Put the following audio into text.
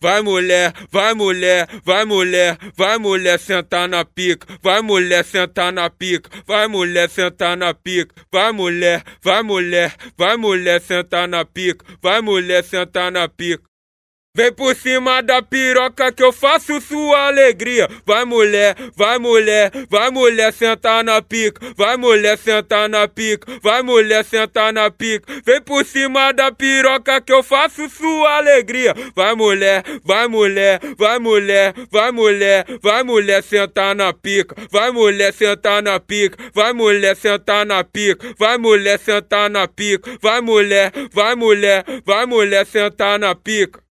vai mulher, vai mulher, vai mulher, vai mulher sentar na pica, vai mulher sentar na pica, vai mulher sentar na pica, vai mulher, vai mulher, vai mulher sentar na pica, vai mulher sentar na pica. Vem por cima da piroca que eu faço sua alegria. Vai mulher, vai mulher, vai mulher sentar na pica. Vai mulher sentar na pica. Vai mulher sentar na pica. Vem por cima da piroca que eu faço sua alegria. Vai mulher, vai mulher, vai mulher, vai mulher, vai mulher sentar na pica. Vai mulher sentar na pica. Vai mulher sentar na pica. Vai mulher sentar na pica. Vai mulher, vai mulher, vai mulher sentar na pica.